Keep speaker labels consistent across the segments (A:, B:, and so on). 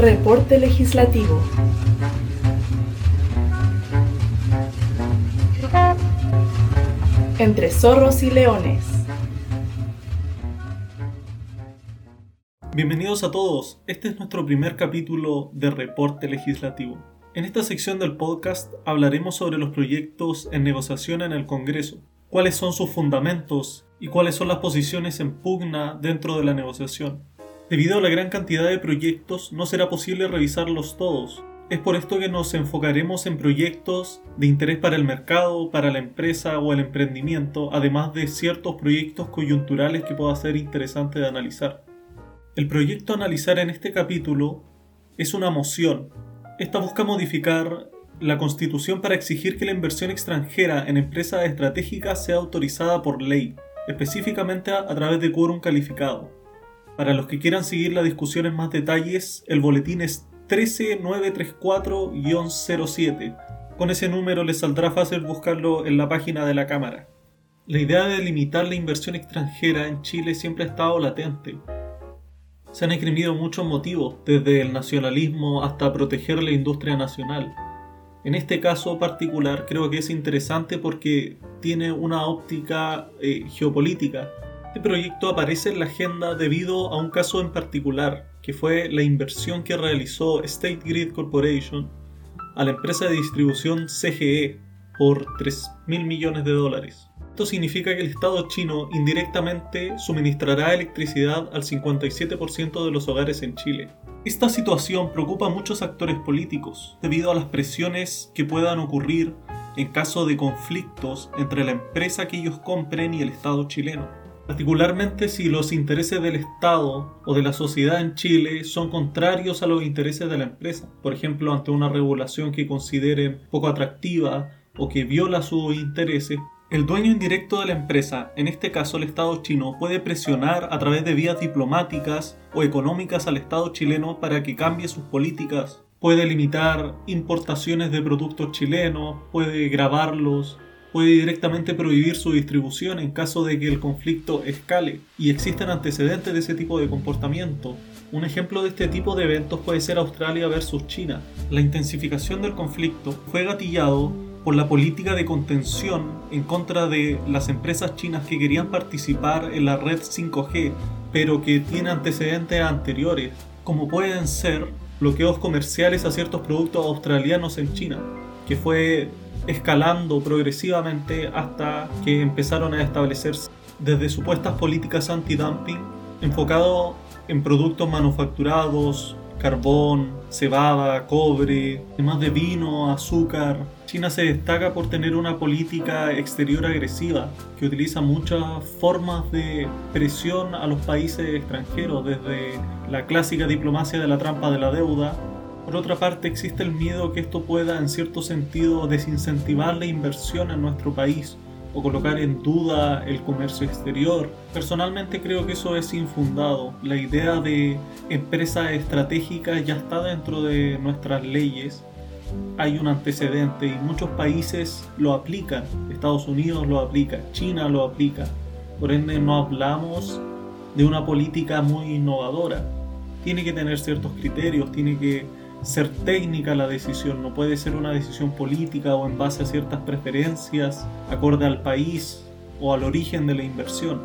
A: Reporte Legislativo. Entre zorros y leones.
B: Bienvenidos a todos, este es nuestro primer capítulo de Reporte Legislativo. En esta sección del podcast hablaremos sobre los proyectos en negociación en el Congreso, cuáles son sus fundamentos y cuáles son las posiciones en pugna dentro de la negociación. Debido a la gran cantidad de proyectos, no será posible revisarlos todos. Es por esto que nos enfocaremos en proyectos de interés para el mercado, para la empresa o el emprendimiento, además de ciertos proyectos coyunturales que pueda ser interesante de analizar. El proyecto a analizar en este capítulo es una moción. Esta busca modificar la Constitución para exigir que la inversión extranjera en empresas estratégicas sea autorizada por ley, específicamente a, través de quórum calificado. Para los que quieran seguir la discusión en más detalles, el boletín es 13934-07. Con ese número les saldrá fácil buscarlo en la página de la Cámara. La idea de limitar la inversión extranjera en Chile siempre ha estado latente. Se han escribido muchos motivos, desde el nacionalismo hasta proteger la industria nacional. En este caso particular creo que es interesante porque tiene una óptica eh, geopolítica este proyecto aparece en la agenda debido a un caso en particular, que fue la inversión que realizó State Grid Corporation a la empresa de distribución CGE por 3 mil millones de dólares. Esto significa que el Estado chino indirectamente suministrará electricidad al 57% de los hogares en Chile. Esta situación preocupa a muchos actores políticos debido a las presiones que puedan ocurrir en caso de conflictos entre la empresa que ellos compren y el Estado chileno particularmente si los intereses del Estado o de la sociedad en Chile son contrarios a los intereses de la empresa, por ejemplo, ante una regulación que consideren poco atractiva o que viola sus intereses, el dueño indirecto de la empresa, en este caso el Estado chino, puede presionar a través de vías diplomáticas o económicas al Estado chileno para que cambie sus políticas. Puede limitar importaciones de productos chilenos, puede grabarlos, puede directamente prohibir su distribución en caso de que el conflicto escale y existen antecedentes de ese tipo de comportamiento. Un ejemplo de este tipo de eventos puede ser Australia versus China. La intensificación del conflicto fue gatillado por la política de contención en contra de las empresas chinas que querían participar en la red 5G, pero que tiene antecedentes anteriores, como pueden ser bloqueos comerciales a ciertos productos australianos en China, que fue escalando progresivamente hasta que empezaron a establecerse desde supuestas políticas anti-dumping enfocado en productos manufacturados, carbón, cebada, cobre, además de vino, azúcar. China se destaca por tener una política exterior agresiva que utiliza muchas formas de presión a los países extranjeros, desde la clásica diplomacia de la trampa de la deuda por otra parte, existe el miedo que esto pueda, en cierto sentido, desincentivar la inversión en nuestro país o colocar en duda el comercio exterior. Personalmente creo que eso es infundado. La idea de empresa estratégica ya está dentro de nuestras leyes. Hay un antecedente y muchos países lo aplican. Estados Unidos lo aplica, China lo aplica. Por ende no hablamos de una política muy innovadora. Tiene que tener ciertos criterios, tiene que ser técnica la decisión, no puede ser una decisión política o en base a ciertas preferencias acorde al país o al origen de la inversión,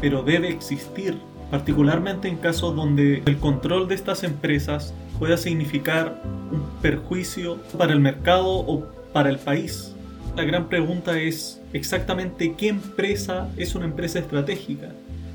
B: pero debe existir, particularmente en casos donde el control de estas empresas pueda significar un perjuicio para el mercado o para el país. La gran pregunta es exactamente qué empresa es una empresa estratégica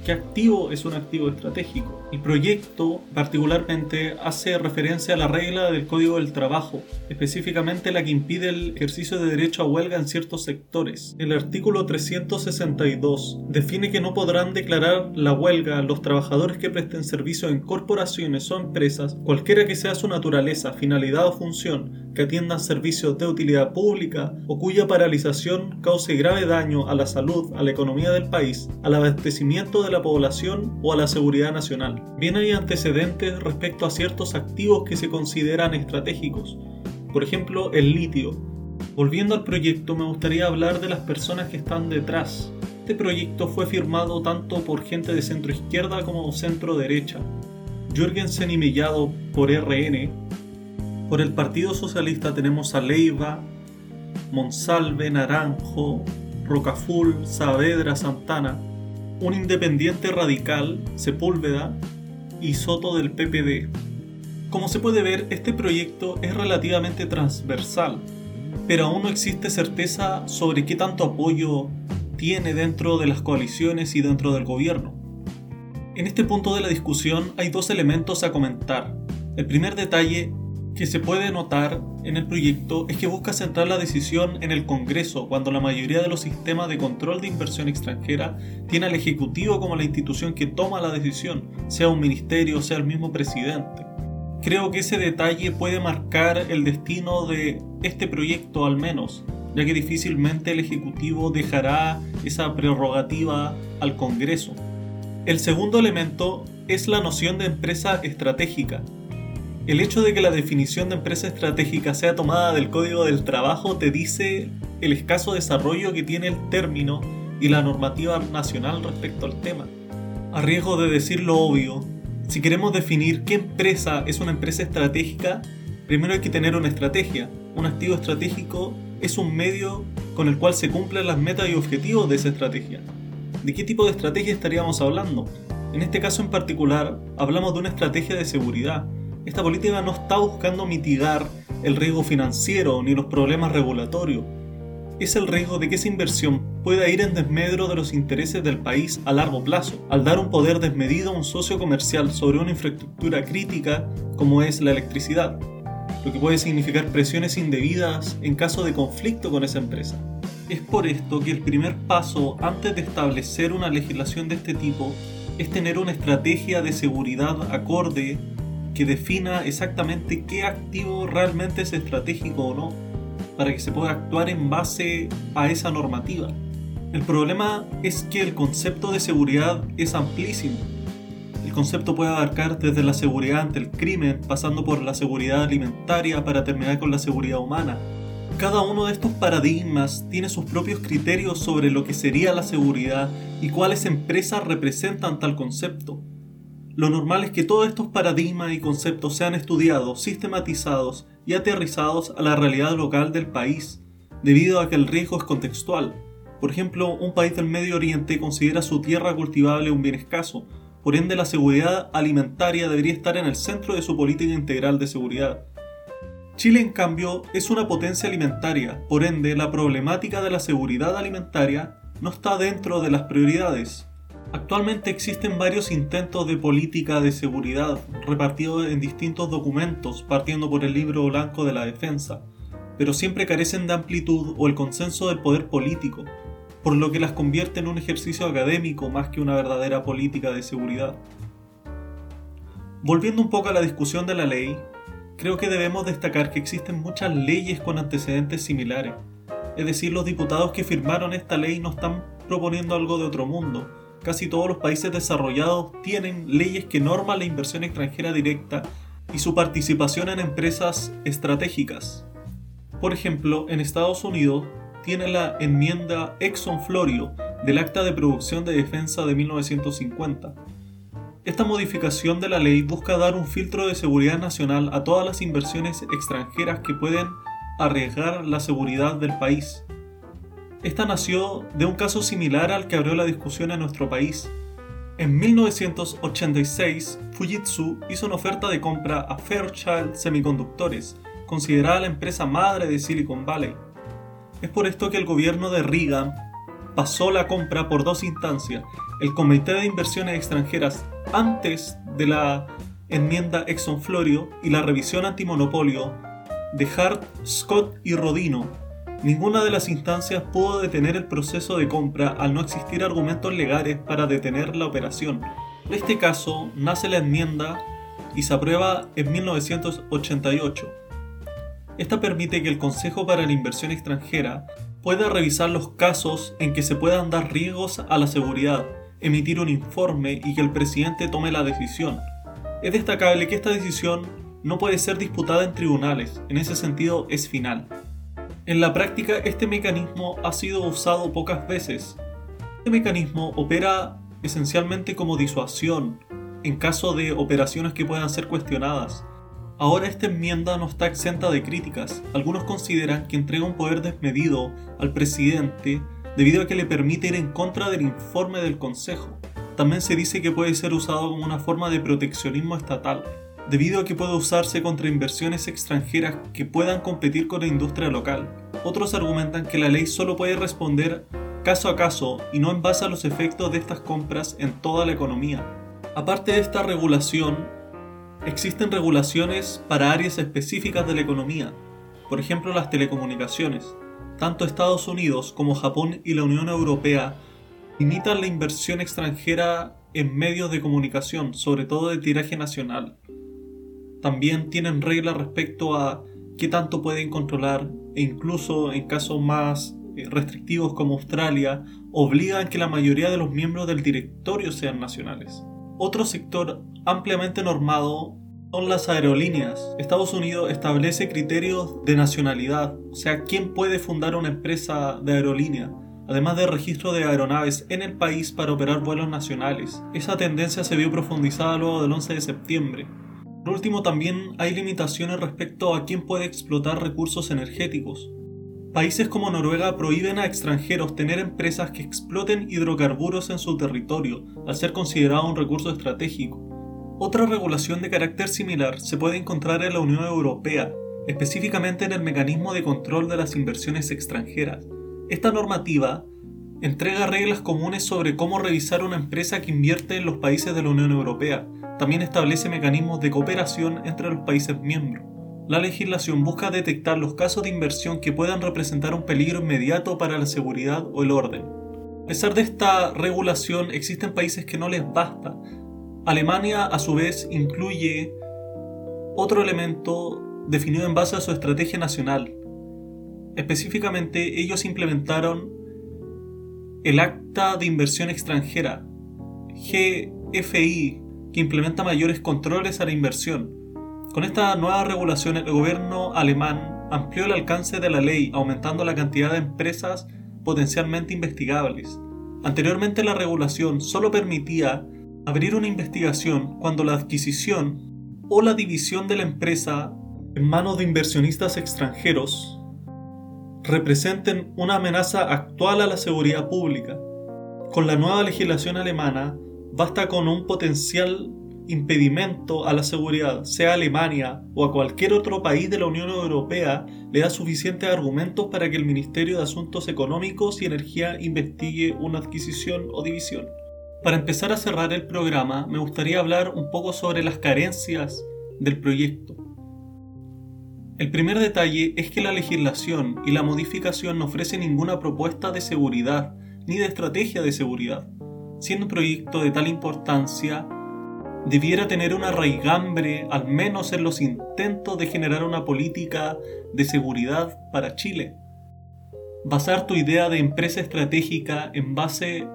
B: ¿Qué activo es un activo estratégico? El proyecto particularmente hace referencia a la regla del Código del Trabajo, específicamente la que impide el ejercicio de derecho a huelga en ciertos sectores. El artículo 362 define que no podrán declarar la huelga los trabajadores que presten servicio en corporaciones o empresas, cualquiera que sea su naturaleza, finalidad o función, que atiendan servicios de utilidad pública o cuya paralización cause grave daño a la salud, a la economía del país, al abastecimiento de la población o a la seguridad nacional. Bien hay antecedentes respecto a ciertos activos que se consideran estratégicos, por ejemplo el litio. Volviendo al proyecto me gustaría hablar de las personas que están detrás. Este proyecto fue firmado tanto por gente de centro izquierda como centro derecha. Jürgensen y Mellado por RN. Por el Partido Socialista tenemos a Leiva, Monsalve, Naranjo, Rocaful, Saavedra, Santana, un independiente radical, Sepúlveda y Soto del PPD. Como se puede ver, este proyecto es relativamente transversal, pero aún no existe certeza sobre qué tanto apoyo tiene dentro de las coaliciones y dentro del gobierno. En este punto de la discusión hay dos elementos a comentar. El primer detalle que se puede notar en el proyecto es que busca centrar la decisión en el Congreso cuando la mayoría de los sistemas de control de inversión extranjera tiene al Ejecutivo como la institución que toma la decisión, sea un ministerio, sea el mismo presidente. Creo que ese detalle puede marcar el destino de este proyecto al menos, ya que difícilmente el Ejecutivo dejará esa prerrogativa al Congreso. El segundo elemento es la noción de empresa estratégica. El hecho de que la definición de empresa estratégica sea tomada del Código del Trabajo te dice el escaso desarrollo que tiene el término y la normativa nacional respecto al tema. A riesgo de decir lo obvio, si queremos definir qué empresa es una empresa estratégica, primero hay que tener una estrategia. Un activo estratégico es un medio con el cual se cumplen las metas y objetivos de esa estrategia. ¿De qué tipo de estrategia estaríamos hablando? En este caso en particular, hablamos de una estrategia de seguridad. Esta política no está buscando mitigar el riesgo financiero ni los problemas regulatorios. Es el riesgo de que esa inversión pueda ir en desmedro de los intereses del país a largo plazo, al dar un poder desmedido a un socio comercial sobre una infraestructura crítica como es la electricidad, lo que puede significar presiones indebidas en caso de conflicto con esa empresa. Es por esto que el primer paso antes de establecer una legislación de este tipo es tener una estrategia de seguridad acorde que defina exactamente qué activo realmente es estratégico o no, para que se pueda actuar en base a esa normativa. El problema es que el concepto de seguridad es amplísimo. El concepto puede abarcar desde la seguridad ante el crimen, pasando por la seguridad alimentaria para terminar con la seguridad humana, cada uno de estos paradigmas tiene sus propios criterios sobre lo que sería la seguridad y cuáles empresas representan tal concepto. Lo normal es que todos estos paradigmas y conceptos sean estudiados, sistematizados y aterrizados a la realidad local del país, debido a que el riesgo es contextual. Por ejemplo, un país del Medio Oriente considera su tierra cultivable un bien escaso, por ende la seguridad alimentaria debería estar en el centro de su política integral de seguridad. Chile, en cambio, es una potencia alimentaria, por ende la problemática de la seguridad alimentaria no está dentro de las prioridades. Actualmente existen varios intentos de política de seguridad repartidos en distintos documentos, partiendo por el libro blanco de la defensa, pero siempre carecen de amplitud o el consenso del poder político, por lo que las convierte en un ejercicio académico más que una verdadera política de seguridad. Volviendo un poco a la discusión de la ley, creo que debemos destacar que existen muchas leyes con antecedentes similares. Es decir, los diputados que firmaron esta ley no están proponiendo algo de otro mundo. Casi todos los países desarrollados tienen leyes que norman la inversión extranjera directa y su participación en empresas estratégicas. Por ejemplo, en Estados Unidos tiene la enmienda Exxon Florio del Acta de Producción de Defensa de 1950, esta modificación de la ley busca dar un filtro de seguridad nacional a todas las inversiones extranjeras que pueden arriesgar la seguridad del país. Esta nació de un caso similar al que abrió la discusión en nuestro país. En 1986, Fujitsu hizo una oferta de compra a Fairchild Semiconductores, considerada la empresa madre de Silicon Valley. Es por esto que el gobierno de Reagan pasó la compra por dos instancias, el Comité de Inversiones Extranjeras antes de la enmienda Exxon Florio y la revisión antimonopolio de Hart, Scott y Rodino, ninguna de las instancias pudo detener el proceso de compra al no existir argumentos legales para detener la operación. En este caso, nace la enmienda y se aprueba en 1988. Esta permite que el Consejo para la Inversión Extranjera pueda revisar los casos en que se puedan dar riesgos a la seguridad emitir un informe y que el presidente tome la decisión. Es destacable que esta decisión no puede ser disputada en tribunales, en ese sentido es final. En la práctica este mecanismo ha sido usado pocas veces. Este mecanismo opera esencialmente como disuasión, en caso de operaciones que puedan ser cuestionadas. Ahora esta enmienda no está exenta de críticas. Algunos consideran que entrega un poder desmedido al presidente debido a que le permite ir en contra del informe del Consejo. También se dice que puede ser usado como una forma de proteccionismo estatal, debido a que puede usarse contra inversiones extranjeras que puedan competir con la industria local. Otros argumentan que la ley solo puede responder caso a caso y no en base a los efectos de estas compras en toda la economía. Aparte de esta regulación, existen regulaciones para áreas específicas de la economía, por ejemplo las telecomunicaciones. Tanto Estados Unidos como Japón y la Unión Europea limitan la inversión extranjera en medios de comunicación, sobre todo de tiraje nacional. También tienen reglas respecto a qué tanto pueden controlar e incluso en casos más eh, restrictivos como Australia, obligan que la mayoría de los miembros del directorio sean nacionales. Otro sector ampliamente normado son las aerolíneas. Estados Unidos establece criterios de nacionalidad, o sea, quién puede fundar una empresa de aerolínea además de registro de aeronaves en el país para operar vuelos nacionales. Esa tendencia se vio profundizada luego del 11 de septiembre. Por último, también hay limitaciones respecto a quién puede explotar recursos energéticos. Países como Noruega prohíben a extranjeros tener empresas que exploten hidrocarburos en su territorio, al ser considerado un recurso estratégico. Otra regulación de carácter similar se puede encontrar en la Unión Europea, específicamente en el mecanismo de control de las inversiones extranjeras, esta normativa entrega reglas comunes sobre cómo revisar una empresa que invierte en los países de la Unión Europea. También establece mecanismos de cooperación entre los países miembros. La legislación busca detectar los casos de inversión que puedan representar un peligro inmediato para la seguridad o el orden. A pesar de esta regulación, existen países que no les basta. Alemania, a su vez, incluye otro elemento definido en base a su estrategia nacional, Específicamente, ellos implementaron el Acta de Inversión Extranjera, GFI, que implementa mayores controles a la inversión. Con esta nueva regulación, el gobierno alemán amplió el alcance de la ley, aumentando la cantidad de empresas potencialmente investigables. Anteriormente la regulación solo permitía abrir una investigación cuando la adquisición o la división de la empresa en manos de inversionistas extranjeros representen una amenaza actual a la seguridad pública. Con la nueva legislación alemana, basta con un potencial impedimento a la seguridad, sea Alemania o a cualquier otro país de la Unión Europea, le da suficientes argumentos para que el Ministerio de Asuntos Económicos y Energía investigue una adquisición o división. Para empezar a cerrar el programa, me gustaría hablar un poco sobre las carencias del proyecto. El primer detalle es que la legislación y la modificación no ofrecen ninguna propuesta de seguridad ni de estrategia de seguridad. Siendo un proyecto de tal importancia, debiera tener una raigambre al menos en los intentos de generar una política de seguridad para Chile. Basar tu idea de empresa estratégica en base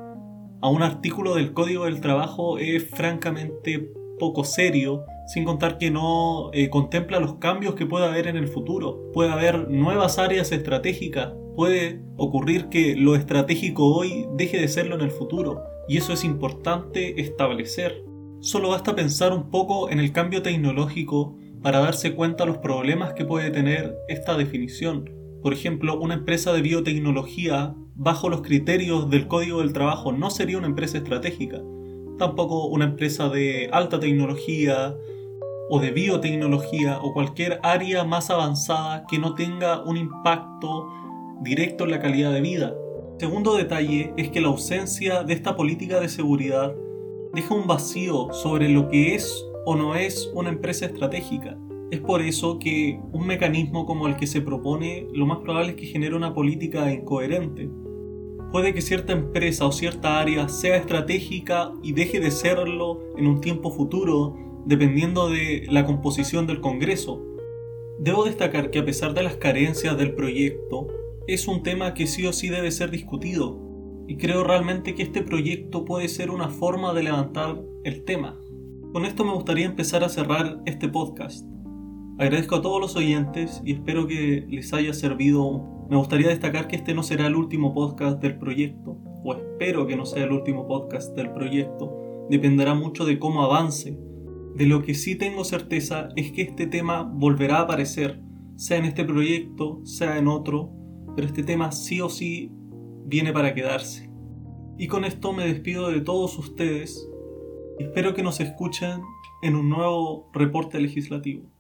B: a un artículo del Código del Trabajo es francamente poco serio sin contar que no eh, contempla los cambios que puede haber en el futuro. Puede haber nuevas áreas estratégicas, puede ocurrir que lo estratégico hoy deje de serlo en el futuro, y eso es importante establecer. Solo basta pensar un poco en el cambio tecnológico para darse cuenta de los problemas que puede tener esta definición. Por ejemplo, una empresa de biotecnología bajo los criterios del Código del Trabajo no sería una empresa estratégica. Tampoco una empresa de alta tecnología o de biotecnología o cualquier área más avanzada que no tenga un impacto directo en la calidad de vida. Segundo detalle es que la ausencia de esta política de seguridad deja un vacío sobre lo que es o no es una empresa estratégica. Es por eso que un mecanismo como el que se propone lo más probable es que genere una política incoherente. Puede que cierta empresa o cierta área sea estratégica y deje de serlo en un tiempo futuro dependiendo de la composición del Congreso. Debo destacar que a pesar de las carencias del proyecto, es un tema que sí o sí debe ser discutido, y creo realmente que este proyecto puede ser una forma de levantar el tema. Con esto me gustaría empezar a cerrar este podcast. Agradezco a todos los oyentes y espero que les haya servido. Me gustaría destacar que este no será el último podcast del proyecto, o espero que no sea el último podcast del proyecto dependerá mucho de cómo avance. De lo que sí tengo certeza es que este tema volverá a aparecer, sea en este proyecto, sea en otro, pero este tema sí o sí viene para quedarse. Y con esto me despido de todos ustedes. Espero que nos escuchen en un nuevo reporte legislativo.